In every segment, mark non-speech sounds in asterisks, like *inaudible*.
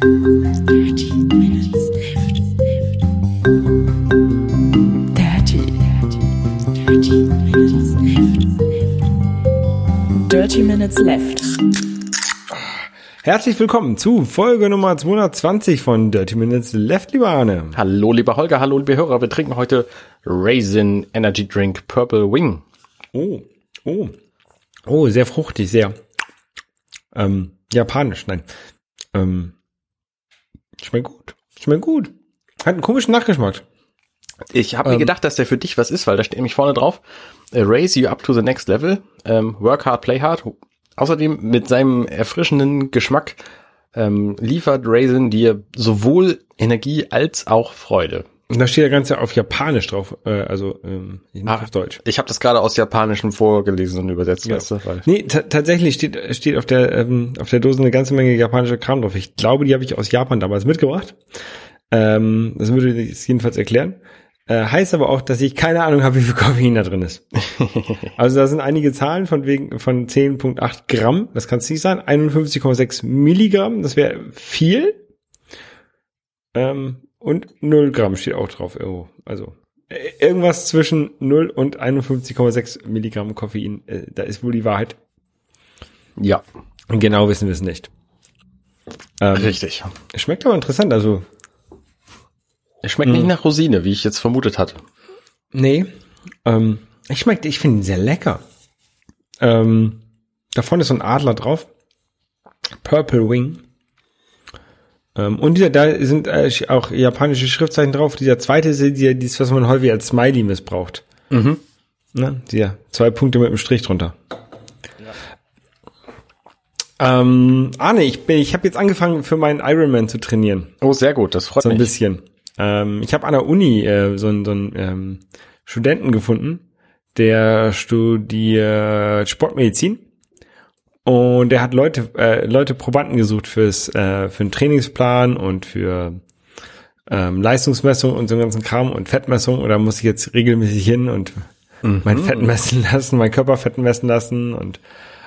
Dirty Minutes Left. Dirty, dirty, dirty Minutes Left. Dirty Minutes Left. Herzlich willkommen zu Folge Nummer 220 von Dirty Minutes Left, lieber Arne. Hallo, lieber Holger, hallo, liebe Hörer. Wir trinken heute Raisin Energy Drink Purple Wing. Oh, oh, oh, sehr fruchtig, sehr ähm, japanisch, nein. Ähm, schmeckt gut, schmeckt gut. Hat einen komischen Nachgeschmack. Ich habe mir gedacht, dass der für dich was ist, weil da steht nämlich vorne drauf, äh, raise you up to the next level, ähm, work hard, play hard. Außerdem mit seinem erfrischenden Geschmack ähm, liefert Raisin dir sowohl Energie als auch Freude. Und da steht ja ganz auf Japanisch drauf, äh, also ähm, nicht Ah, auf Deutsch. Ich habe das gerade aus Japanischen vorgelesen und übersetzt. Ja. Weißt du, weil Nee, ta- tatsächlich steht, steht auf der ähm, auf der Dose eine ganze Menge japanischer Kram drauf. Ich glaube, die habe ich aus Japan damals mitgebracht. Ähm, das würde es jedenfalls erklären. Äh, heißt aber auch, dass ich keine Ahnung habe, wie viel Koffein da drin ist. *laughs* also da sind einige Zahlen von wegen von 10,8 Gramm. Das kann es nicht sein. 51,6 Milligramm. Das wäre viel. Ähm, und 0 Gramm steht auch drauf irgendwo. Also äh, irgendwas zwischen 0 und 51,6 Milligramm Koffein. Äh, da ist wohl die Wahrheit. ja, Genau wissen wir es nicht. Ähm, richtig. schmeckt aber interessant. Also Es schmeckt nicht nach Rosine, wie ich jetzt vermutet hatte. Nee. Ähm, ich schmeckt, ich finde ihn sehr lecker. Ähm, da vorne ist so ein Adler drauf. Purple Wing. Ähm, und dieser, da sind äh, auch japanische Schriftzeichen drauf. Dieser zweite ist dieser, dieses, was man häufig als Smiley missbraucht. Mhm. Ne? Dieser zwei Punkte mit dem Strich drunter. Ähm, Arne, ich bin, ich habe jetzt angefangen für meinen Ironman zu trainieren. Oh, sehr gut, das freut So ein mich. bisschen. Ähm, ich habe an der Uni äh, so einen, so einen ähm, Studenten gefunden, der studiert Sportmedizin und der hat Leute, äh, Leute Probanden gesucht fürs äh, für einen Trainingsplan und für ähm, Leistungsmessung und so einen ganzen Kram und Fettmessung. Und da muss ich jetzt regelmäßig hin und mein Fett messen lassen, mein Körperfett messen lassen und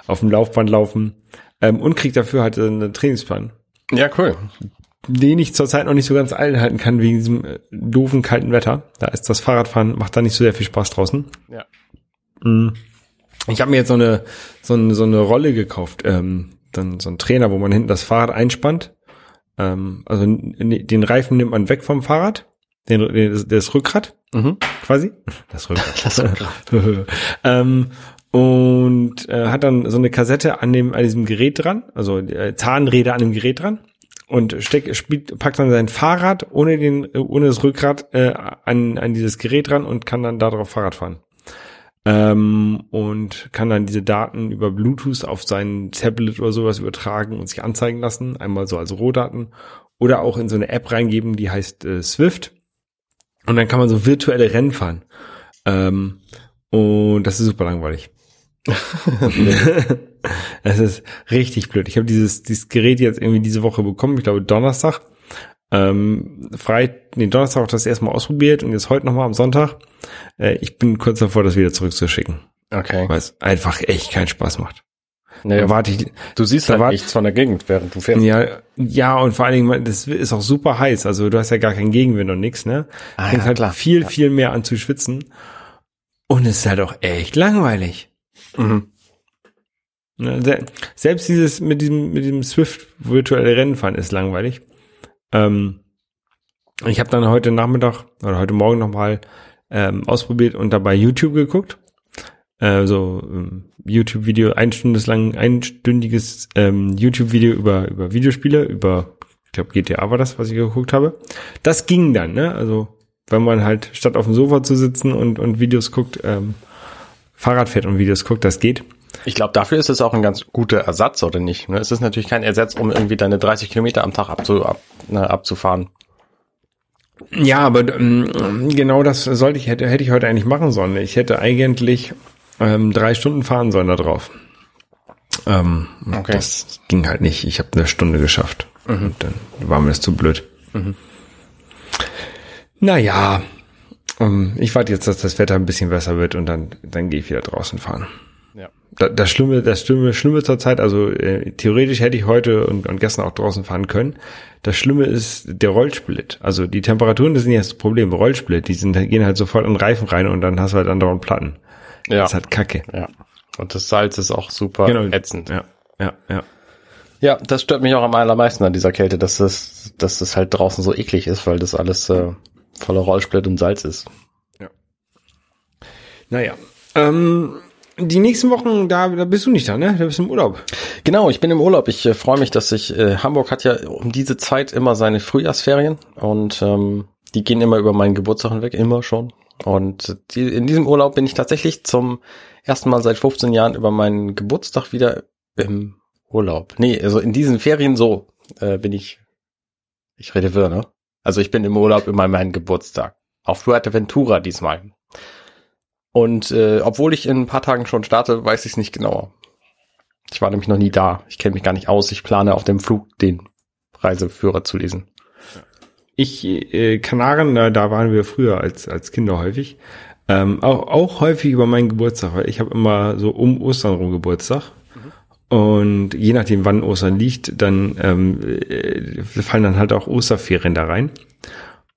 auf dem Laufband laufen ähm, und krieg dafür halt einen Trainingsplan Ja, cool. den ich zurzeit noch nicht so ganz einhalten kann wegen diesem äh, doofen kalten Wetter. Da ist das Fahrradfahren macht da nicht so sehr viel Spaß draußen. Ja. Ich habe mir jetzt so eine so eine, so eine Rolle gekauft, ähm, dann so ein Trainer, wo man hinten das Fahrrad einspannt. Ähm, also den Reifen nimmt man weg vom Fahrrad, den, den das, das Rückgrat Mhm. quasi. Das Rückgrat. *laughs* Das Rückgrat. *laughs* ähm, und äh, hat dann so eine Kassette an dem an diesem Gerät dran, also äh, Zahnräder an dem Gerät dran und steckt spielt packt dann sein Fahrrad ohne den ohne das Rückgrat äh, an an dieses Gerät dran und kann dann darauf Fahrrad fahren. Ähm, und kann dann diese Daten über Bluetooth auf sein Tablet oder sowas übertragen und sich anzeigen lassen, einmal so als Rohdaten oder auch in so eine App reingeben, die heißt äh, Swift. Und dann kann man so virtuelle Rennen fahren. Ähm, und das ist super langweilig. *laughs* Es ist richtig blöd. Ich habe dieses, dieses Gerät jetzt irgendwie diese Woche bekommen, ich glaube Donnerstag. Ähm, frei, nee, Donnerstag auch das erste Mal ausprobiert und jetzt heute nochmal am Sonntag. Äh, ich bin kurz davor, das wieder zurückzuschicken, Okay. weil es einfach echt keinen Spaß macht. Naja, warte ich, du siehst da halt nichts von der Gegend, während du fährst. ja, ja, und vor allen Dingen, das ist auch super heiß. Also du hast ja gar keinen Gegenwind und nix, ne? Ah, Fängt ja, halt klar. viel, Ja. viel mehr an zu schwitzen. Und es ist halt auch echt langweilig. Mhm. Ne, se- Selbst dieses mit diesem mit diesem Swift virtuelle Rennfahren ist langweilig. Ähm, ich habe dann heute Nachmittag oder heute Morgen nochmal ähm, ausprobiert und dabei YouTube geguckt. Äh, so ähm, YouTube-Video, ein Stundes lang, einstündiges ähm, YouTube-Video über über Videospiele, über ich glaube GTA war das, was ich geguckt habe. Das ging dann, ne? Also wenn man halt statt auf dem Sofa zu sitzen und und Videos guckt, ähm, Fahrrad fährt und Videos guckt, das geht. Ich glaube, dafür ist es auch ein ganz guter Ersatz, oder nicht? Ne? Es ist natürlich kein Ersatz, um irgendwie deine 30 Kilometer am Tag abzu, ab, ne, abzufahren. Ja, aber ähm, genau das sollte ich, hätte, hätte ich heute eigentlich machen sollen. Ich hätte eigentlich ähm, drei Stunden fahren sollen da drauf. Ähm, Okay. Das ging halt nicht. Ich habe eine Stunde geschafft. Und dann war mir das zu blöd. Naja, ähm, ich warte jetzt, dass das Wetter ein bisschen besser wird und dann, dann gehe ich wieder draußen fahren. Ja. Da- Das Schlimme, das Schlimme, Schlimme zur Zeit, also äh, theoretisch hätte ich heute und, und gestern auch draußen fahren können. Das Schlimme ist der Rollsplit. Also die Temperaturen, das sind ja das Problem. Rollsplit, die sind, gehen halt sofort in den Reifen rein und dann hast du halt andauernd Platten. Ja. Das ist halt Kacke. ja. Und das Salz ist auch super ätzend. Ja, ja, ja. Ja, das stört mich auch am allermeisten an dieser Kälte, dass das, dass das halt draußen so eklig ist, weil das alles äh, voller Rollsplit und Salz ist. Naja. Ähm, die nächsten Wochen, da, da bist du nicht da, ne? Da bist du im Urlaub. Genau, ich bin im Urlaub. Ich äh, freue mich, dass ich, äh, Hamburg hat ja um diese Zeit immer seine Frühjahrsferien und ähm, die gehen immer über meinen Geburtstag hinweg, immer schon. Und die, in diesem Urlaub bin ich tatsächlich zum ersten Mal seit 15 Jahren über meinen Geburtstag wieder im Urlaub. Nee, also in diesen Ferien so äh, bin ich, ich rede wirr, ne? Also ich bin im Urlaub über meinen Geburtstag. Auf Fuerteventura diesmal. Und äh, obwohl ich in ein paar Tagen schon starte, weiß ich es nicht genauer. Ich war nämlich noch nie da. Ich kenne mich gar nicht aus. Ich plane auf dem Flug den Reiseführer zu lesen. Ich, äh, Kanaren, da, da waren wir früher als, als Kinder häufig. Ähm, auch, auch häufig über meinen Geburtstag, weil ich habe immer so um Ostern rum Geburtstag. Und je nachdem, wann Ostern liegt, dann ähm, äh, fallen dann halt auch Osterferien da rein.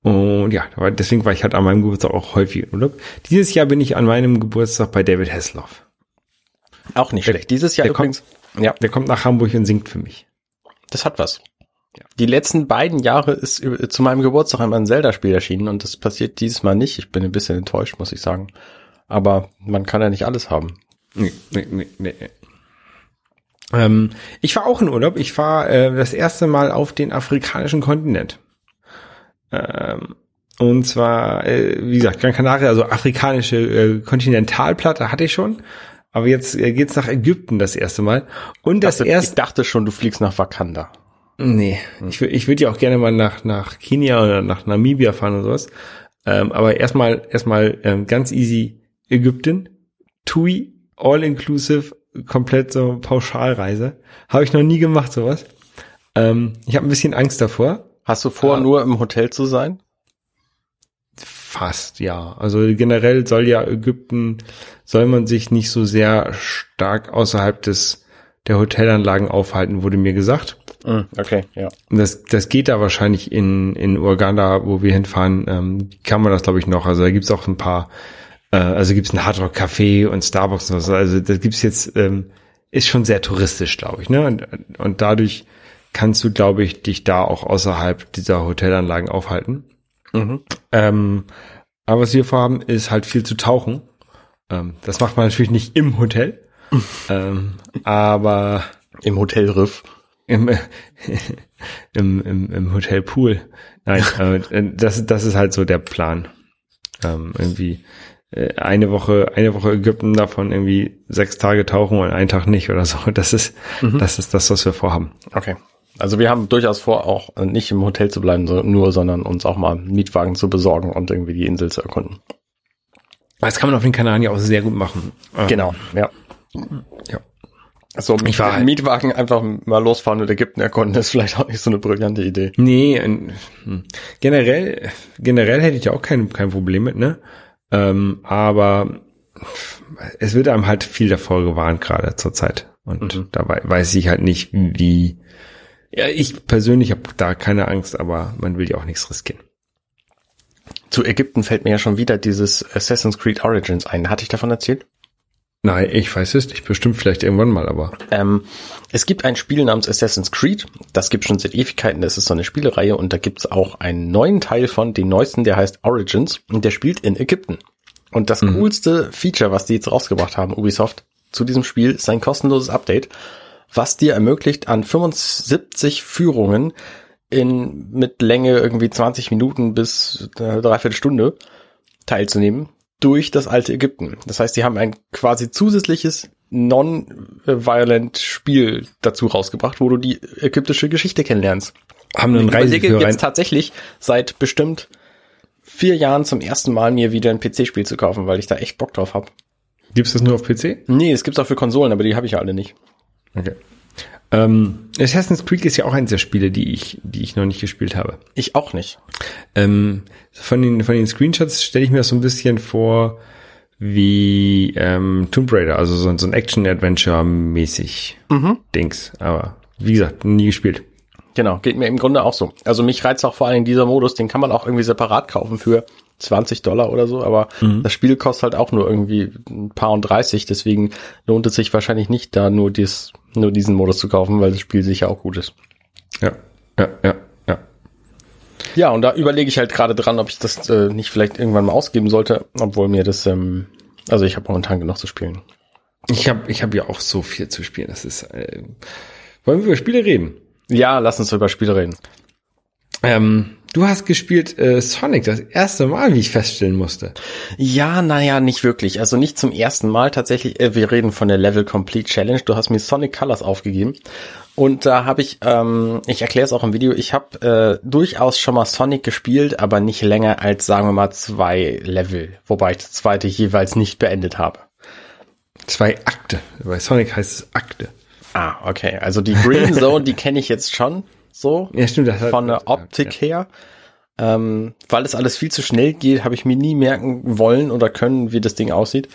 Und ja, deswegen war ich halt an meinem Geburtstag auch häufig im Urlaub. Dieses Jahr bin ich an meinem Geburtstag bei David Hasselhoff. Auch nicht schlecht. Dieses Jahr der übrigens. Ja, Der kommt nach Hamburg und singt für mich. das hat was. Die letzten beiden Jahre ist zu meinem Geburtstag einmal ein Zelda-Spiel erschienen und das passiert dieses Mal nicht. Ich bin ein bisschen enttäuscht, muss ich sagen. Aber man kann ja nicht alles haben. Nee, nee, nee, nee. Ähm, ich war auch in Urlaub. Ich war äh, das erste Mal auf den afrikanischen Kontinent. Ähm, und zwar, äh, wie gesagt, Gran Canaria, also afrikanische äh, Kontinentalplatte hatte ich schon. Aber jetzt äh, geht's nach Ägypten das erste Mal. Und das dachte, erste, Ich dachte schon, du fliegst nach Wakanda. Nee, ich, wür- ich würde ja auch gerne mal nach, nach Kenia oder nach Namibia fahren und sowas. Ähm, aber erstmal, erstmal ähm, ganz easy Ägypten, TUI, all inclusive, komplett so Pauschalreise. Habe ich noch nie gemacht, sowas. Ähm, ich habe ein bisschen Angst davor. Hast du vor, Ah. nur im Hotel zu sein? Fast, ja. Also generell soll ja Ägypten, soll man sich nicht so sehr stark außerhalb des der Hotelanlagen aufhalten, wurde mir gesagt. Mm, Okay, ja. Das, das geht da wahrscheinlich in, in Uganda, wo wir hinfahren, ähm, kann man das glaube ich noch. Also da gibt's auch ein paar, äh, also gibt's ein Hardrock Café und Starbucks und so. Also das gibt's jetzt, ähm, ist schon sehr touristisch, glaube ich. Ne? Und, und dadurch kannst du, glaube ich, dich da auch außerhalb dieser Hotelanlagen aufhalten. Mhm. Ähm, aber was wir vorhaben, ist halt viel zu tauchen. Ähm, das macht man natürlich nicht im Hotel. *laughs* ähm, aber Im Hotel Riff. *laughs* im, im, im, im Hotel Pool. Nein, *laughs* äh, das, das ist halt so der Plan. Ähm, irgendwie äh, eine Woche, eine Woche Ägypten davon irgendwie sechs Tage tauchen und einen Tag nicht oder so. Das ist, das ist das, was wir vorhaben. Okay. Also wir haben durchaus vor, auch nicht im Hotel zu bleiben, so, nur, sondern uns auch mal einen Mietwagen zu besorgen und irgendwie die Insel zu erkunden. Das kann man auf den Kanaren ja auch sehr gut machen. Ähm, Genau, ja. Ja. So, Ich war halt- Mietwagen einfach mal losfahren und Ägypten erkunden, ist vielleicht auch nicht so eine brillante Idee. Nee, hm. generell, generell hätte ich da auch kein, kein Problem mit, ne? Ähm, aber es wird einem halt viel davor gewarnt, gerade zur Zeit. Und da wei- weiß ich halt nicht, wie. Ja, ich persönlich habe da keine Angst, aber man will ja auch nichts riskieren. Zu Ägypten fällt mir ja schon wieder dieses Assassin's Creed Origins ein. Hatte ich davon erzählt? Nein, ich weiß es nicht. Bestimmt vielleicht irgendwann mal, aber. Ähm, es gibt ein Spiel namens Assassin's Creed. Das gibt schon seit Ewigkeiten. Das ist so eine Spielereihe und da gibt es auch einen neuen Teil von, den neuesten, der heißt Origins und der spielt in Ägypten. Und das coolste Feature, was die jetzt rausgebracht haben, Ubisoft, zu diesem Spiel ist ein kostenloses Update, was dir ermöglicht, an 75 Führungen in, mit Länge irgendwie 20 Minuten bis äh, dreiviertel Stunde teilzunehmen durch das alte Ägypten. Das heißt, die haben ein quasi zusätzliches non-violent Spiel dazu rausgebracht, wo du die ägyptische Geschichte kennenlernst. Haben einen Ich Reiseführer jetzt tatsächlich seit bestimmt vier Jahren zum ersten Mal mir wieder ein PC-Spiel zu kaufen, weil ich da echt Bock drauf habe. Gibt's das nur auf PC? Nee, es gibt's auch für Konsolen, aber die habe ich ja alle nicht. Okay. Ähm, Assassin's Creed ist ja auch eins der Spiele, die ich, die ich noch nicht gespielt habe. Ich auch nicht. Ähm, von den, von den Screenshots stelle ich mir das so ein bisschen vor, wie ähm, Tomb Raider, also so, so ein Action-Adventure-mäßig Dings. Aber wie gesagt, nie gespielt. Genau, geht mir im Grunde auch so. Also mich reizt auch vor allen Dingen dieser Modus, den kann man auch irgendwie separat kaufen für 20 Dollar oder so, aber das Spiel kostet halt auch nur irgendwie ein paar und 30, deswegen lohnt es sich wahrscheinlich nicht, da nur dies, nur diesen Modus zu kaufen, weil das Spiel sicher auch gut ist. Ja, ja, ja, ja. Ja, und da überlege ich halt gerade dran, ob ich das äh, nicht vielleicht irgendwann mal ausgeben sollte, obwohl mir das, ähm, also ich habe momentan genug zu spielen. Ich habe ich hab ja auch so viel zu spielen. Das ist. Äh, wollen wir über Spiele reden? Ja, lass uns über Spiele reden. Ähm, du hast gespielt äh, Sonic das erste Mal, wie ich feststellen musste. Ja, naja, nicht wirklich. Also nicht zum ersten Mal tatsächlich. Äh, wir reden von der Level Complete Challenge. Du hast mir Sonic Colors aufgegeben. Und da habe ich, ähm, ich erkläre es auch im Video, ich habe äh, durchaus schon mal Sonic gespielt, aber nicht länger als, sagen wir mal, zwei Level. Wobei ich das zweite jeweils nicht beendet habe. Zwei Akte. Bei Sonic heißt es Akte. Ah, okay. Also die Green *laughs* Zone, die kenne ich jetzt schon so. Ja, stimmt. Das von der Optik her. Ähm, weil es alles viel zu schnell geht, habe ich mir nie merken wollen oder können, wie das Ding aussieht.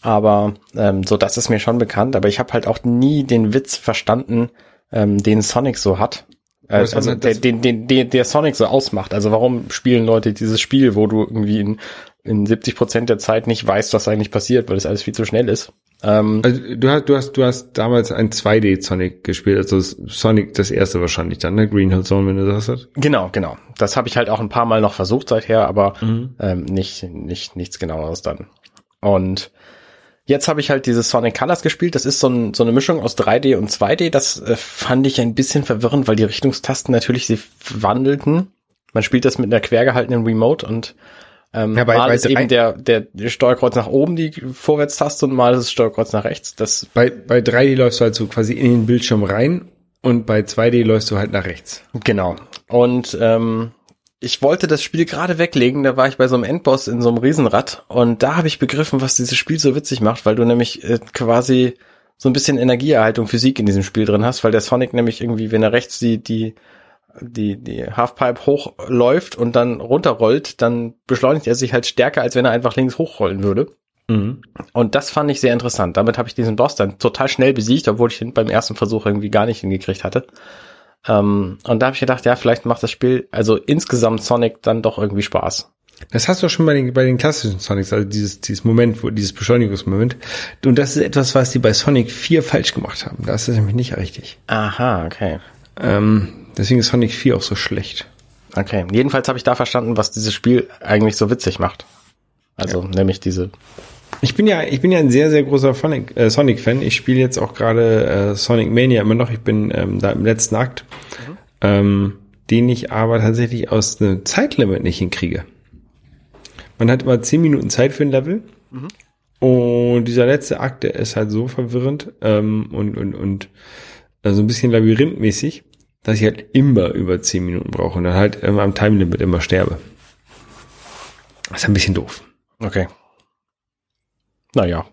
Aber ähm, so, das ist mir schon bekannt. Aber ich habe halt auch nie den Witz verstanden, ähm, den Sonic so hat. Äh, also der, den, den, den, der Sonic so ausmacht. Also warum spielen Leute dieses Spiel, wo du irgendwie in, in 70 Prozent der Zeit nicht weißt, was eigentlich passiert, weil das alles viel zu schnell ist. Ähm, Also du hast, du hast, du hast damals ein 2D Sonic gespielt, also Sonic das erste wahrscheinlich dann, ne? Green Hill Zone, wenn du das hast. Genau, genau. Das habe ich halt auch ein paar Mal noch versucht seither, aber ähm, nicht, nicht nichts genaueres dann. Und jetzt habe ich halt dieses Sonic Colors gespielt. Das ist so, ein, so eine Mischung aus 3D und 2D. Das äh, fand ich ein bisschen verwirrend, weil die Richtungstasten natürlich sich wandelten. Man spielt das mit einer quer gehaltenen Remote und ähm, Ja, bei- mal bei ist drei- eben der, der, Steuerkreuz nach oben die Vorwärtstaste und mal ist das Steuerkreuz nach rechts. Das Bei, bei 3D läufst du halt so quasi in den Bildschirm rein und bei 2D läufst du halt nach rechts. Genau. Und ähm, ich wollte das Spiel gerade weglegen, da war ich bei so einem Endboss in so einem Riesenrad und da habe ich begriffen, was dieses Spiel so witzig macht, weil du nämlich äh, quasi so ein bisschen Energieerhaltung, Physik in diesem Spiel drin hast, weil der Sonic nämlich irgendwie, wenn er rechts die, die, die, die Halfpipe hochläuft und dann runterrollt, dann beschleunigt er sich halt stärker, als wenn er einfach links hochrollen würde. Und das fand ich sehr interessant. Damit habe ich diesen Boss dann total schnell besiegt, obwohl ich ihn beim ersten Versuch irgendwie gar nicht hingekriegt hatte. Ähm, und da habe ich gedacht, ja, vielleicht macht das Spiel, also insgesamt Sonic dann doch irgendwie Spaß. Das hast du auch schon bei den, bei den klassischen Sonics, also dieses, dieses Moment, wo, dieses Beschleunigungsmoment. Und das ist etwas, was die bei Sonic 4 falsch gemacht haben. Das ist nämlich nicht richtig. Aha, okay. Ähm, deswegen ist Sonic 4 auch so schlecht. Okay. Jedenfalls habe ich da verstanden, was dieses Spiel eigentlich so witzig macht. Also nämlich diese. Ich bin ja, ich bin ja ein sehr, sehr großer Sonic, äh, Sonic-Fan. Ich spiele jetzt auch gerade äh, Sonic Mania immer noch. Ich bin ähm, da im letzten Akt, ähm, den ich aber tatsächlich aus einem Zeitlimit nicht hinkriege. Man hat immer zehn Minuten Zeit für ein Level. Und dieser letzte Akt, der ist halt so verwirrend ähm, und, und, und äh, so ein bisschen labyrinthmäßig, dass ich halt immer über zehn Minuten brauche und dann halt ähm, am Time-Limit immer sterbe. Das ist ein bisschen doof. Okay. Naja.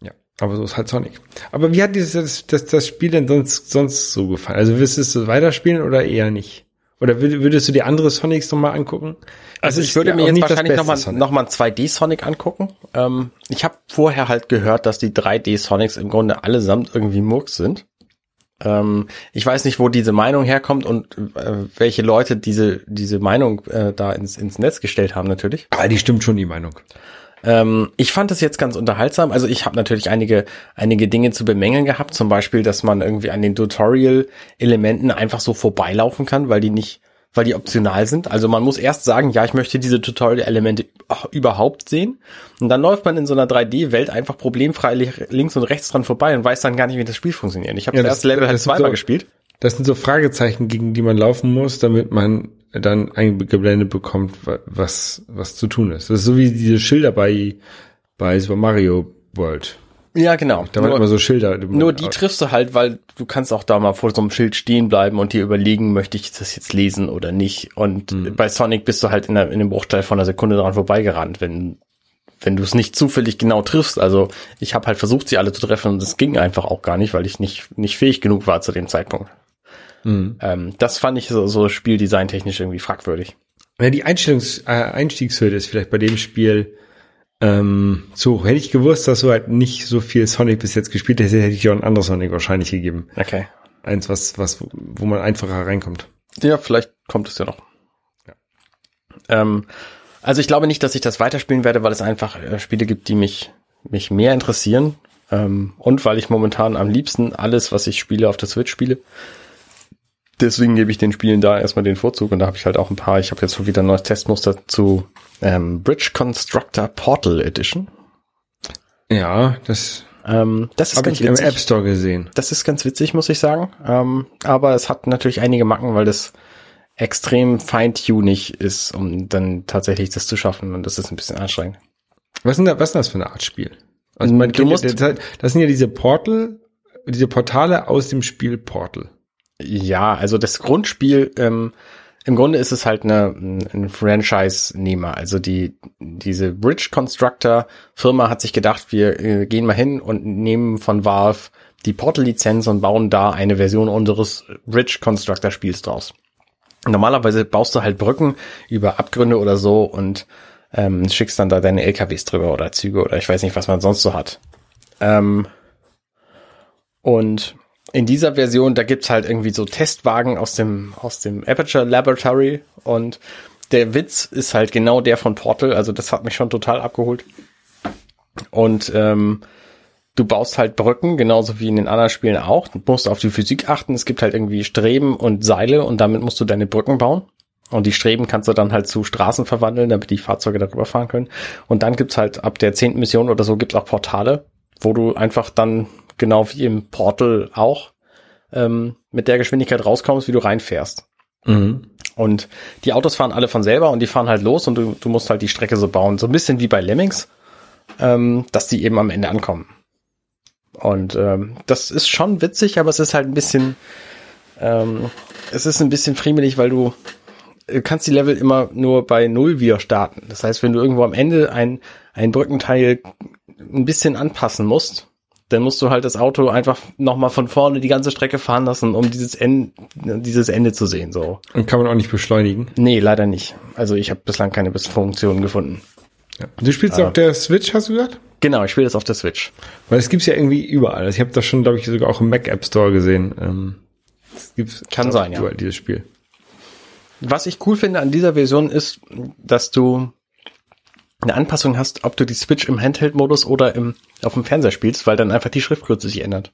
Ja, aber so ist halt Sonic. Aber wie hat dieses das, das, das Spiel denn sonst sonst so gefallen? Also würdest du es weiterspielen oder eher nicht? Oder würd- würdest du dir andere Sonics nochmal angucken? Also ich würde mir jetzt wahrscheinlich nochmal noch mal einen 2D-Sonic angucken. Ähm, ich habe vorher halt gehört, dass die 3D-Sonics im Grunde allesamt irgendwie Murks sind. Ähm, ich weiß nicht, wo diese Meinung herkommt und äh, welche Leute diese, diese Meinung äh, da ins, ins Netz gestellt haben natürlich. Ah, die stimmt schon, die Meinung. Ähm, ich fand es jetzt ganz unterhaltsam. Also ich habe natürlich einige, einige Dinge zu bemängeln gehabt. Zum Beispiel, dass man irgendwie an den Tutorial-Elementen einfach so vorbeilaufen kann, weil die nicht, weil die optional sind. Also man muss erst sagen, ja, ich möchte diese Tutorial-Elemente überhaupt sehen. Und dann läuft man in so einer 3D-Welt einfach problemfrei li- links und rechts dran vorbei und weiß dann gar nicht, wie das Spiel funktioniert. Ich habe Ja, das das- erste Level halt zweimal so- gespielt. Das sind so Fragezeichen, gegen die man laufen muss, damit man dann eingeblendet bekommt, wa- was, was zu tun ist. Das ist so wie diese Schilder bei, bei Super Mario World. Ja, genau. Da waren Nur- immer so Schilder. Nur die triffst du halt, weil du kannst auch da mal vor so einem Schild stehen bleiben und dir überlegen, möchte ich das jetzt lesen oder nicht. Und bei Sonic bist du halt in, der, in dem Bruchteil von einer Sekunde dran vorbeigerannt, wenn wenn du es nicht zufällig genau triffst. Also ich habe halt versucht, sie alle zu treffen und es ging einfach auch gar nicht, weil ich nicht nicht fähig genug war zu dem Zeitpunkt. Ähm, das fand ich so, so spieldesigntechnisch irgendwie fragwürdig. Ja, die Einstellungs, äh, Einstiegshürde ist vielleicht bei dem Spiel Ähm, so, hätte ich gewusst, dass du halt nicht so viel Sonic bis jetzt gespielt hättest, hätte ich dir auch ein anderes Sonic wahrscheinlich gegeben. Okay. Eins, was, was, wo man einfacher reinkommt. Ja, vielleicht kommt es ja noch. Ja. Ähm, also ich glaube nicht, dass ich das weiterspielen werde, weil es einfach äh, Spiele gibt, die mich, mich mehr interessieren. Ähm, und weil ich momentan am liebsten alles, was ich spiele, auf der Switch spiele. Deswegen gebe ich den Spielen da erstmal den Vorzug und da habe ich halt auch ein paar. Ich habe jetzt schon wieder ein neues Testmuster zu ähm, Bridge Constructor Portal Edition. Ja, das ähm, das ist habe ich witzig. im App Store gesehen. Das ist ganz witzig, muss ich sagen. Ähm, aber es hat natürlich einige Macken, weil das extrem feintunig ist, um dann tatsächlich das zu schaffen und das ist ein bisschen anstrengend. Was ist denn, da, was ist das für eine Art Spiel? Also man du musst, das sind ja diese Portal, diese Portale aus dem Spiel Portal. Ja, also das Grundspiel, ähm, im Grunde ist es halt eine, ein Franchise-Nehmer. Also die, diese Bridge Constructor Firma hat sich gedacht, wir äh, gehen mal hin und nehmen von Valve die Portal-Lizenz und bauen da eine Version unseres Bridge Constructor Spiels draus. Normalerweise baust du halt Brücken über Abgründe oder so und ähm, schickst dann da deine LKWs drüber oder Züge oder ich weiß nicht, was man sonst so hat. Ähm, und in dieser Version, da gibt's halt irgendwie so Testwagen aus dem, aus dem Aperture Laboratory und der Witz ist halt genau der von Portal, also das hat mich schon total abgeholt. Und ähm, du baust halt Brücken, genauso wie in den anderen Spielen auch. Du musst auf die Physik achten. Es gibt halt irgendwie Streben und Seile und damit musst du deine Brücken bauen. Und die Streben kannst du dann halt zu Straßen verwandeln, damit die Fahrzeuge darüber fahren können. Und dann gibt's halt ab der zehnten Mission oder so gibt's auch Portale, wo du einfach dann genau wie im Portal auch ähm, mit der Geschwindigkeit rauskommst, wie du reinfährst. Mhm. Und die Autos fahren alle von selber und die fahren halt los und du, du musst halt die Strecke so bauen. So ein bisschen wie bei Lemmings, ähm, dass die eben am Ende ankommen. Und ähm, das ist schon witzig, aber es ist halt ein bisschen, ähm, es ist ein bisschen friemelig, weil du du kannst die Level immer nur bei Null wieder starten. Das heißt, wenn du irgendwo am Ende ein, ein Brückenteil ein bisschen anpassen musst, dann musst du halt das Auto einfach nochmal von vorne die ganze Strecke fahren lassen, um dieses Ende, dieses Ende zu sehen, so. Und kann man auch nicht beschleunigen? Nee, leider nicht. Also ich habe bislang keine Funktionen gefunden. Ja. Du spielst ah. auf der Switch, hast du gesagt? Genau, ich spiele das auf der Switch. Weil es gibt's ja irgendwie überall. Also ich habe das schon, glaube ich, sogar auch im Mac App Store gesehen. Ähm, es Kann sein, überall, ja. dieses Spiel. Was ich cool finde an dieser Version ist, dass du eine Anpassung hast, ob du die Switch im Handheld-Modus oder im, auf dem Fernseher spielst, weil dann einfach die Schriftgröße sich ändert.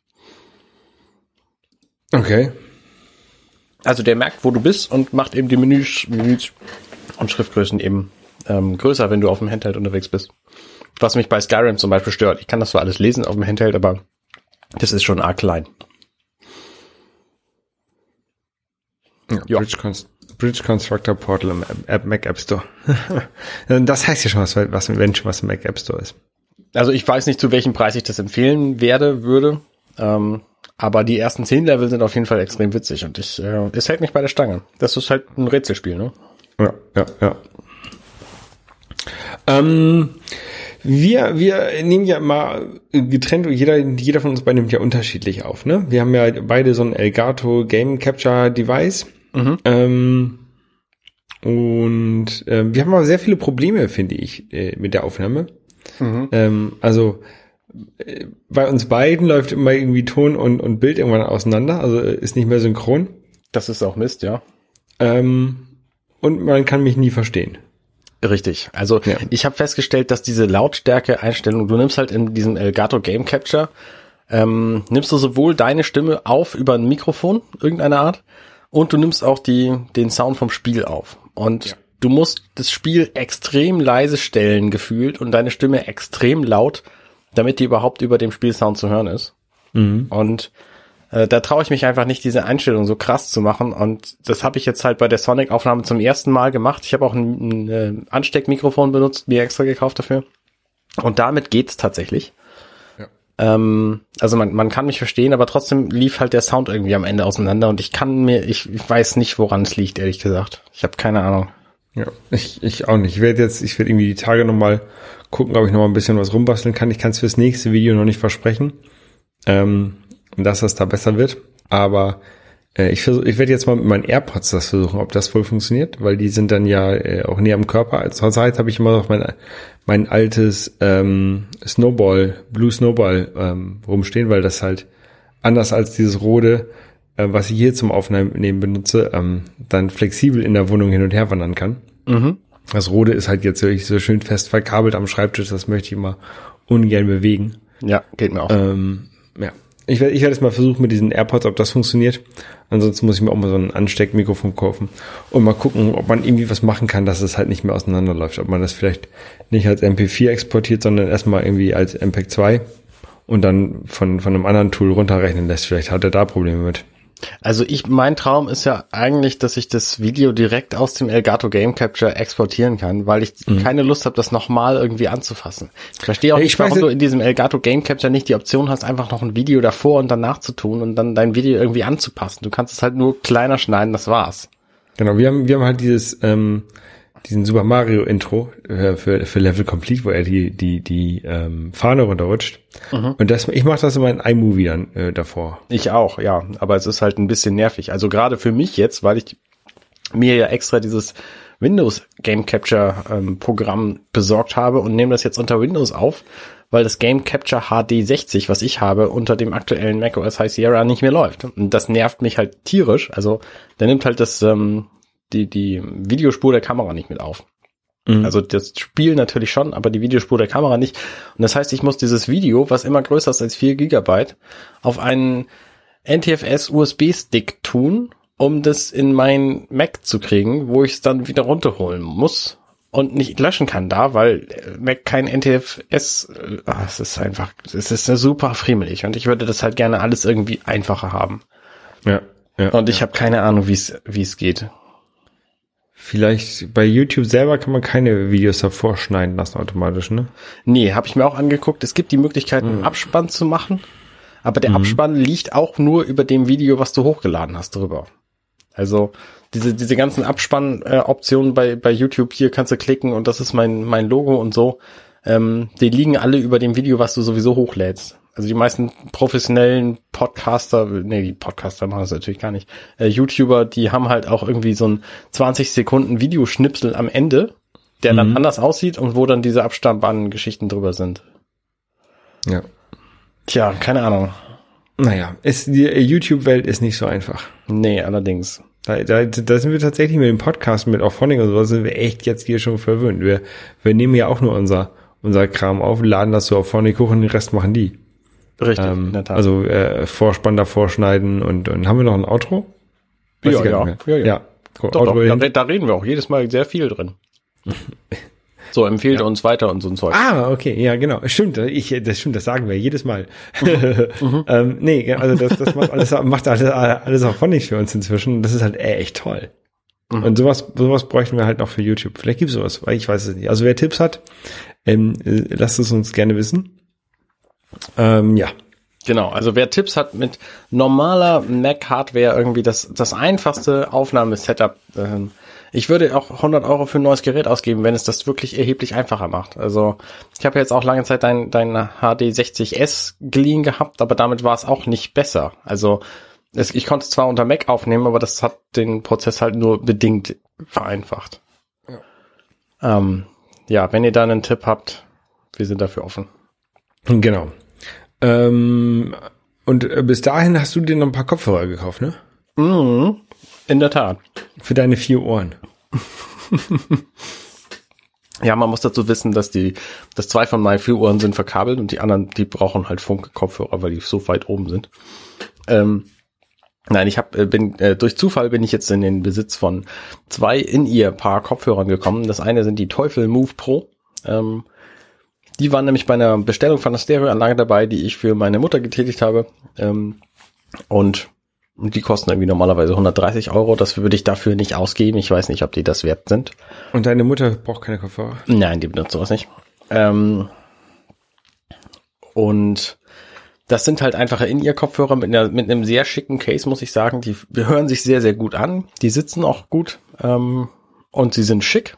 Okay. Also der merkt, wo du bist und macht eben die Menüs, Menüs und Schriftgrößen eben ähm, größer, wenn du auf dem Handheld unterwegs bist. Was mich bei Skyrim zum Beispiel stört. Ich kann das zwar alles lesen auf dem Handheld, aber das ist schon arg klein. Ja, ja. Bridge, Bridge Constructor Portal im App, Mac App Store. *laughs* das heißt ja schon was, was, wenn schon was im Mac App Store ist. Also ich weiß nicht, zu welchem Preis ich das empfehlen werde, würde. Ähm, aber die ersten zehn Level sind auf jeden Fall extrem witzig und ich, äh, es hält mich bei der Stange. Das ist halt ein Rätselspiel, ne? Ja, ja, ja. Ähm, wir, wir nehmen ja mal getrennt, jeder, jeder von uns beide nimmt ja unterschiedlich auf, ne? Wir haben ja beide so ein Elgato Game Capture Device. Mhm. Ähm, und äh, wir haben aber sehr viele Probleme, finde ich, äh, mit der Aufnahme. Mhm. Ähm, also äh, bei uns beiden läuft immer irgendwie Ton und, und Bild irgendwann auseinander, also äh, ist nicht mehr synchron. Das ist auch Mist, ja. Ähm, und man kann mich nie verstehen. Richtig. Also ja. ich habe festgestellt, dass diese Lautstärke-Einstellung, du nimmst halt in diesem Elgato Game Capture, ähm, nimmst du sowohl deine Stimme auf über ein Mikrofon irgendeiner Art und du nimmst auch die, den Sound vom Spiel auf. Und ja. du musst das Spiel extrem leise stellen gefühlt und deine Stimme extrem laut, damit die überhaupt über dem Spielsound zu hören ist. Mhm. Und äh, da traue ich mich einfach nicht, diese Einstellung so krass zu machen. Und das habe ich jetzt halt bei der Sonic-Aufnahme zum ersten Mal gemacht. Ich habe auch ein, ein äh, Ansteckmikrofon benutzt, mir extra gekauft dafür. Und damit geht's tatsächlich. Ähm, also man, man kann mich verstehen, aber trotzdem lief halt der Sound irgendwie am Ende auseinander und ich kann mir, ich, ich weiß nicht, woran es liegt, ehrlich gesagt. Ich habe keine Ahnung. Ja, ich, ich auch nicht. Ich werde jetzt, ich werde irgendwie die Tage nochmal gucken, ob ich nochmal ein bisschen was rumbasteln kann. Ich kann es fürs nächste Video noch nicht versprechen, ähm, dass das da besser wird. Aber ich versuch, ich werde jetzt mal mit meinen AirPods das versuchen, ob das voll funktioniert, weil die sind dann ja äh, auch näher am Körper. Als Zeit habe ich immer noch mein, mein altes ähm, Snowball, Blue Snowball ähm, rumstehen, weil das halt anders als dieses Rode, äh, was ich hier zum Aufnehmen benutze, ähm, dann flexibel in der Wohnung hin und her wandern kann. Mhm. Das Rode ist halt jetzt wirklich so schön fest verkabelt am Schreibtisch, das möchte ich immer ungern bewegen. Ja, geht mir auch. Ähm, ja. Ich werde ich werde es mal versuchen mit diesen AirPods, ob das funktioniert. Ansonsten muss ich mir auch mal so ein Ansteckmikrofon kaufen und mal gucken, ob man irgendwie was machen kann, dass es halt nicht mehr auseinanderläuft. Ob man das vielleicht nicht als MP4 exportiert, sondern erstmal irgendwie als MPEG 2 und dann von, von einem anderen Tool runterrechnen lässt. Vielleicht hat er da Probleme mit. Also ich, mein Traum ist ja eigentlich, dass ich das Video direkt aus dem Elgato Game Capture exportieren kann, weil ich mhm. keine Lust habe, das nochmal irgendwie anzufassen. Ich verstehe auch nicht, ich weiß warum du nicht- in diesem Elgato Game Capture nicht die Option hast, einfach noch ein Video davor und danach zu tun und dann dein Video irgendwie anzupassen. Du kannst es halt nur kleiner schneiden, das war's. Genau, wir haben, wir haben halt dieses, ähm, diesen Super Mario Intro äh, für, für Level Complete, wo er die, die, die ähm, Fahne runterrutscht. Und das, ich mache das immer in iMovie dann äh, davor. Ich auch, ja. Aber es ist halt ein bisschen nervig. Also gerade für mich jetzt, weil ich mir ja extra dieses Windows Game Capture ähm, Programm besorgt habe und nehme das jetzt unter Windows auf, weil das Game Capture HD 60, was ich habe, unter dem aktuellen macOS High Sierra nicht mehr läuft. Und das nervt mich halt tierisch. Also der nimmt halt das ähm, die die Videospur der Kamera nicht mit auf. Also das Spiel natürlich schon, aber die Videospur der Kamera nicht. Und das heißt, ich muss dieses Video, was immer größer ist als 4 Gigabyte, auf einen NTFS USB-Stick tun, um das in mein Mac zu kriegen, wo ich es dann wieder runterholen muss und nicht löschen kann da, weil äh, Mac kein NTFS, äh, ah, es ist einfach, es ist super friemelig und ich würde das halt gerne alles irgendwie einfacher haben. Ja. ja. Und ich habe keine Ahnung, wie es wie es geht. Vielleicht bei YouTube selber kann man keine Videos davor schneiden lassen automatisch, ne? Nee, habe ich mir auch angeguckt. Es gibt die Möglichkeit, einen Abspann zu machen, aber der Abspann liegt auch nur über dem Video, was du hochgeladen hast, drüber. Also diese, diese ganzen Abspann-Optionen bei, bei YouTube, hier kannst du klicken und das ist mein, mein Logo und so, ähm, die liegen alle über dem Video, was du sowieso hochlädst. Also die meisten professionellen Podcaster, nee, die Podcaster machen das natürlich gar nicht, äh, YouTuber, die haben halt auch irgendwie so ein 20 Sekunden Videoschnipsel am Ende, der dann anders aussieht und wo dann diese Abspann-Geschichten drüber sind. Ja. Tja, keine Ahnung. Naja, ist, die YouTube-Welt ist nicht so einfach. Nee, allerdings. Da, da, da sind wir tatsächlich mit dem Podcast, mit Auphonic und so, sind wir echt jetzt hier schon verwöhnt. Wir, wir nehmen ja auch nur unser, unser Kram auf, laden das so auf Auphonic hoch und den Rest machen die. Richtig, Ähm, in der Tat. also äh, Vorspann davor schneiden und, und haben wir noch ein Outro? Weiß Ja, ja, ja, ja. ja. Cool. doch, Outro doch, da, da reden wir auch jedes Mal sehr viel drin. *laughs* So, empfehlt uns weiter und so ein Zeug. Ah, okay, ja, genau. Stimmt, ich, das stimmt, das sagen wir jedes Mal. Mhm. *laughs* ähm, nee, also das, das macht alles, macht alles, alles auch von nicht für uns inzwischen. Das ist halt echt toll. Mhm. Und sowas, sowas bräuchten wir halt noch für YouTube. Vielleicht gibt's sowas, weil ich weiß es nicht. Also wer Tipps hat, ähm, äh, lasst es uns gerne wissen. Ähm, ja. Genau, also wer Tipps hat mit normaler Mac-Hardware irgendwie das, das einfachste Aufnahmesetup, ähm, ich würde auch 100 Euro für ein neues Gerät ausgeben, wenn es das wirklich erheblich einfacher macht. Also ich habe jetzt auch lange Zeit dein, dein HD60S geliehen gehabt, aber damit war es auch nicht besser. Also es, ich konnte es zwar unter Mac aufnehmen, aber das hat den Prozess halt nur bedingt vereinfacht. Ja, ähm, ja wenn ihr da einen Tipp habt, wir sind dafür offen. Genau. Ähm, und äh, bis dahin hast du dir noch ein paar Kopfhörer gekauft, ne? Mhm, in der Tat. Für deine vier Ohren. Ja, man muss dazu wissen, dass die, dass zwei von meinen vier Ohren sind verkabelt und die anderen, die brauchen halt Funk-Kopfhörer, weil die so weit oben sind. Ähm, nein, ich hab, äh, bin äh, durch Zufall bin ich jetzt in den Besitz von zwei in ihr Paar Kopfhörern gekommen. Das eine sind die Teufel Move Pro. Ähm, die waren nämlich bei einer Bestellung von einer Stereoanlage dabei, die ich für meine Mutter getätigt habe. Ähm, und die kosten irgendwie normalerweise 130 Euro. Das würde ich dafür nicht ausgeben. Ich weiß nicht, ob die das wert sind. Und deine Mutter braucht keine Kopfhörer. Nein, die benutzt sowas nicht. Ähm, und das sind halt einfache In-Ear-Kopfhörer mit, einer, mit einem sehr schicken Case, muss ich sagen. Die hören sich sehr, sehr gut an. Die sitzen auch gut. Ähm, und sie sind schick.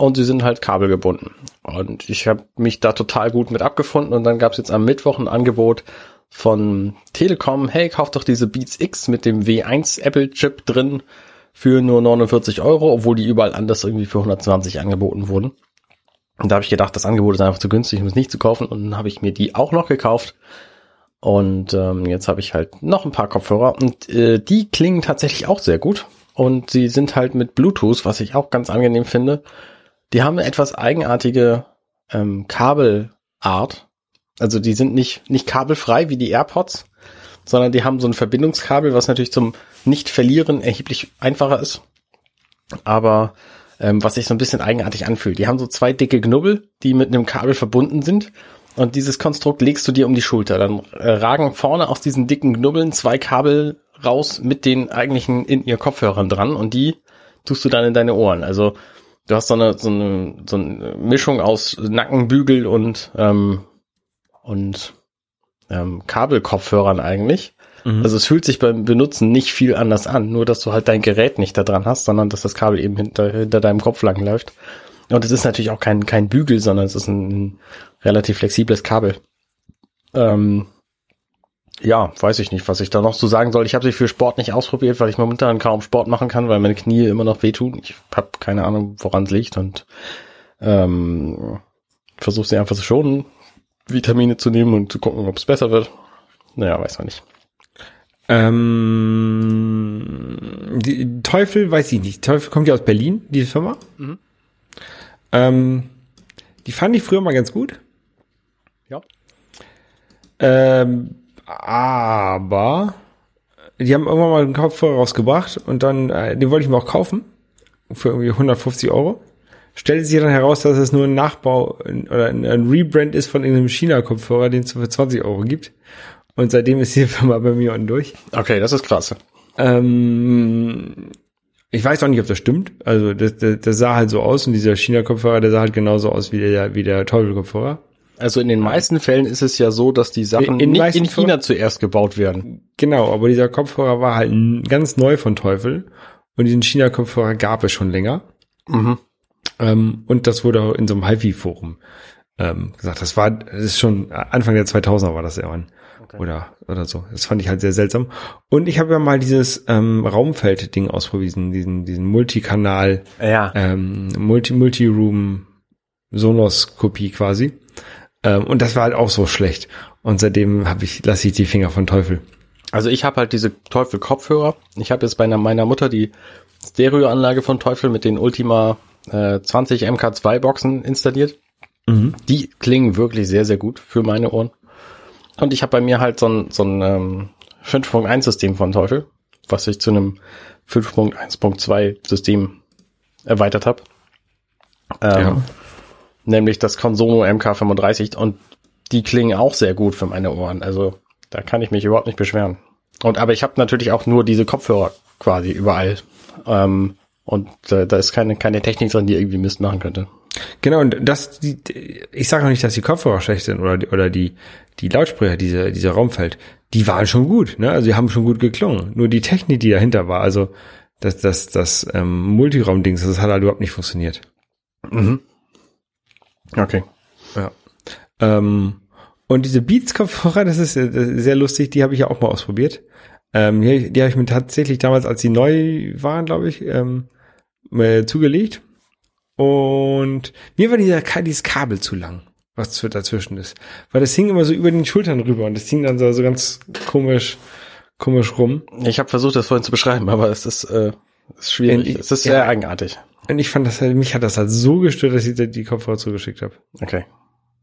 Und sie sind halt kabelgebunden. Und ich habe mich da total gut mit abgefunden. Und dann gab es jetzt am Mittwoch ein Angebot von Telekom, hey, kauf doch diese Beats X mit dem W1 Apple Chip drin für nur 49 Euro, obwohl die überall anders irgendwie für 120 angeboten wurden. Und da habe ich gedacht, das Angebot ist einfach zu günstig, um es nicht zu kaufen. Und dann habe ich mir die auch noch gekauft. Und ähm, jetzt habe ich halt noch ein paar Kopfhörer und äh, die klingen tatsächlich auch sehr gut. Und sie sind halt mit Bluetooth, was ich auch ganz angenehm finde. Die haben eine etwas eigenartige ähm, Kabelart. Also die sind nicht, nicht kabelfrei wie die AirPods, sondern die haben so ein Verbindungskabel, was natürlich zum Nicht-Verlieren erheblich einfacher ist. Aber ähm, was sich so ein bisschen eigenartig anfühlt. Die haben so zwei dicke Knubbel, die mit einem Kabel verbunden sind. Und dieses Konstrukt legst du dir um die Schulter. Dann äh, ragen vorne aus diesen dicken Knubbeln zwei Kabel raus mit den eigentlichen in ihr Kopfhörern dran und die tust du dann in deine Ohren. Also du hast so eine, so eine, so eine Mischung aus Nackenbügel und, ähm, und ähm, Kabelkopfhörern eigentlich. Mhm. Also es fühlt sich beim Benutzen nicht viel anders an, nur dass du halt dein Gerät nicht da dran hast, sondern dass das Kabel eben hinter, hinter deinem Kopf lang läuft. Und es ist natürlich auch kein, kein Bügel, sondern es ist ein, relativ flexibles Kabel. Ähm, ja, weiß ich nicht, was ich da noch so sagen soll. Ich habe sie für Sport nicht ausprobiert, weil ich momentan kaum Sport machen kann, weil meine Knie immer noch wehtun. Ich habe keine Ahnung, woran es liegt und ähm, versuche sie einfach zu schonen, Vitamine zu nehmen und zu gucken, ob es besser wird. Naja, weiß man nicht. Ähm, die Teufel, weiß ich nicht. Teufel kommt ja aus Berlin, diese Firma. Mhm. Ähm, die fand ich früher mal ganz gut. Ja. Ähm, aber die haben irgendwann mal einen Kopfhörer rausgebracht und dann, äh, den wollte ich mir auch kaufen. Für irgendwie 150 Euro. Stellte sich dann heraus, dass es nur ein Nachbau oder ein, Rebrand ist von irgendeinem China-Kopfhörer, den es für 20 Euro gibt. Und seitdem ist die *laughs* Firma bei mir unten durch. Okay, das ist krass. Ähm, ich weiß auch nicht, ob das stimmt. Also das, das, das sah halt so aus und dieser China-Kopfhörer, der sah halt genauso aus wie der, wie der Teufel-Kopfhörer. Also in den meisten Fällen ist es ja so, dass die Sachen in, nicht in China Fällen, zuerst gebaut werden. Genau, aber dieser Kopfhörer war halt ganz neu von Teufel und diesen China-Kopfhörer gab es schon länger. Mhm. Ähm, und das wurde in so einem HiFi-Forum ähm, gesagt. Das war, das ist schon Anfang der 2000er war das ja. Okay. Oder, oder so. Das fand ich halt sehr seltsam. Und ich habe ja mal dieses ähm, Raumfeld-Ding ausprobiert, diesen, diesen Multikanal, ja. ähm, Multi, Multi-Room Sonos-Kopie quasi. Ähm, und das war halt auch so schlecht. Und seitdem habe ich, lasse ich die Finger von Teufel. Also ich habe halt diese Teufel-Kopfhörer. Ich habe jetzt bei meiner Mutter die Stereoanlage von Teufel mit den Ultima äh, 20 MK2 Boxen installiert. Mhm. Die klingen wirklich sehr, sehr gut für meine Ohren. Und ich habe bei mir halt so ein, so ein ähm, 5.1 System von Teufel, was ich zu einem 5.1.2 System erweitert habe. Ähm, ja nämlich das Consono MK35 und die klingen auch sehr gut für meine Ohren. Also da kann ich mich überhaupt nicht beschweren. Und aber ich habe natürlich auch nur diese Kopfhörer quasi überall. Ähm, und äh, da ist keine, keine Technik drin, die irgendwie Mist machen könnte. Genau, und das, die, ich sage auch nicht, dass die Kopfhörer schlecht sind oder die, oder die, die Lautsprecher, diese, diese Raumfeld, die waren schon gut, ne? Also die haben schon gut geklungen. Nur die Technik, die dahinter war, also das, das, das ähm, Multiraum-Dings, das hat halt überhaupt nicht funktioniert. Mhm. Okay. Ja. Ähm, und diese Beats-Kopfhörer, *laughs* das ist sehr lustig, die habe ich ja auch mal ausprobiert. Ähm, die die habe ich mir tatsächlich damals, als sie neu waren, glaube ich, ähm, zugelegt. Und mir war dieser, dieses Kabel zu lang, was dazwischen ist. Weil das hing immer so über den Schultern rüber und das hing dann so, so ganz komisch, komisch rum. Ich habe versucht, das vorhin zu beschreiben, aber es ist, äh, ist schwierig. es ist sehr ja, eigenartig. Und ich fand das halt, mich hat das halt so gestört, dass ich dir die Kopfhörer zugeschickt habe. Okay.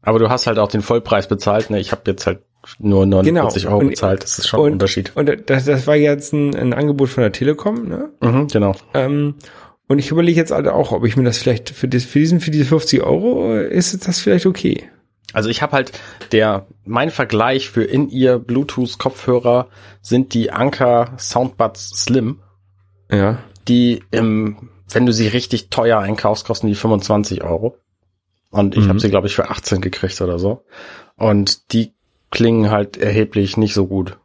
Aber du hast halt auch den Vollpreis bezahlt, ne? Ich habe jetzt halt nur 49 genau. Euro und, bezahlt. Das ist schon und, ein Unterschied. Und das, das war jetzt ein, ein Angebot von der Telekom, ne? Mhm, genau. Ähm, und ich überlege jetzt halt auch, ob ich mir das vielleicht für, das, für diesen, für diese 50 Euro, ist das vielleicht okay? Also ich habe halt der, mein Vergleich für in ihr Bluetooth Kopfhörer sind die Anker Soundbuds Slim. Ja. Die im wenn du sie richtig teuer einkaufst, kosten die 25 Euro. Und ich mhm. habe sie, glaube ich, für 18 gekriegt oder so. Und die klingen halt erheblich nicht so gut.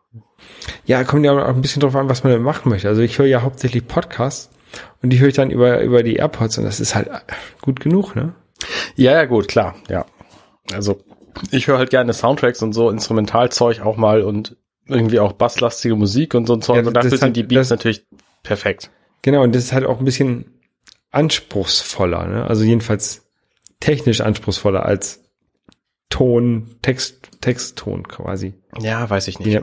Ja, kommt ja auch ein bisschen drauf an, was man machen möchte. Also ich höre ja hauptsächlich Podcasts und die höre ich dann über, über die AirPods und das ist halt gut genug, ne? Ja, ja, gut, klar, ja. Also ich höre halt gerne Soundtracks und so Instrumentalzeug auch mal und irgendwie auch basslastige Musik und so ein Zeug. Ja, und dafür das sind die Beats natürlich perfekt. Genau, und das ist halt auch ein bisschen anspruchsvoller, ne? Also jedenfalls technisch anspruchsvoller als Ton, Text, Textton quasi. Ja, weiß ich nicht.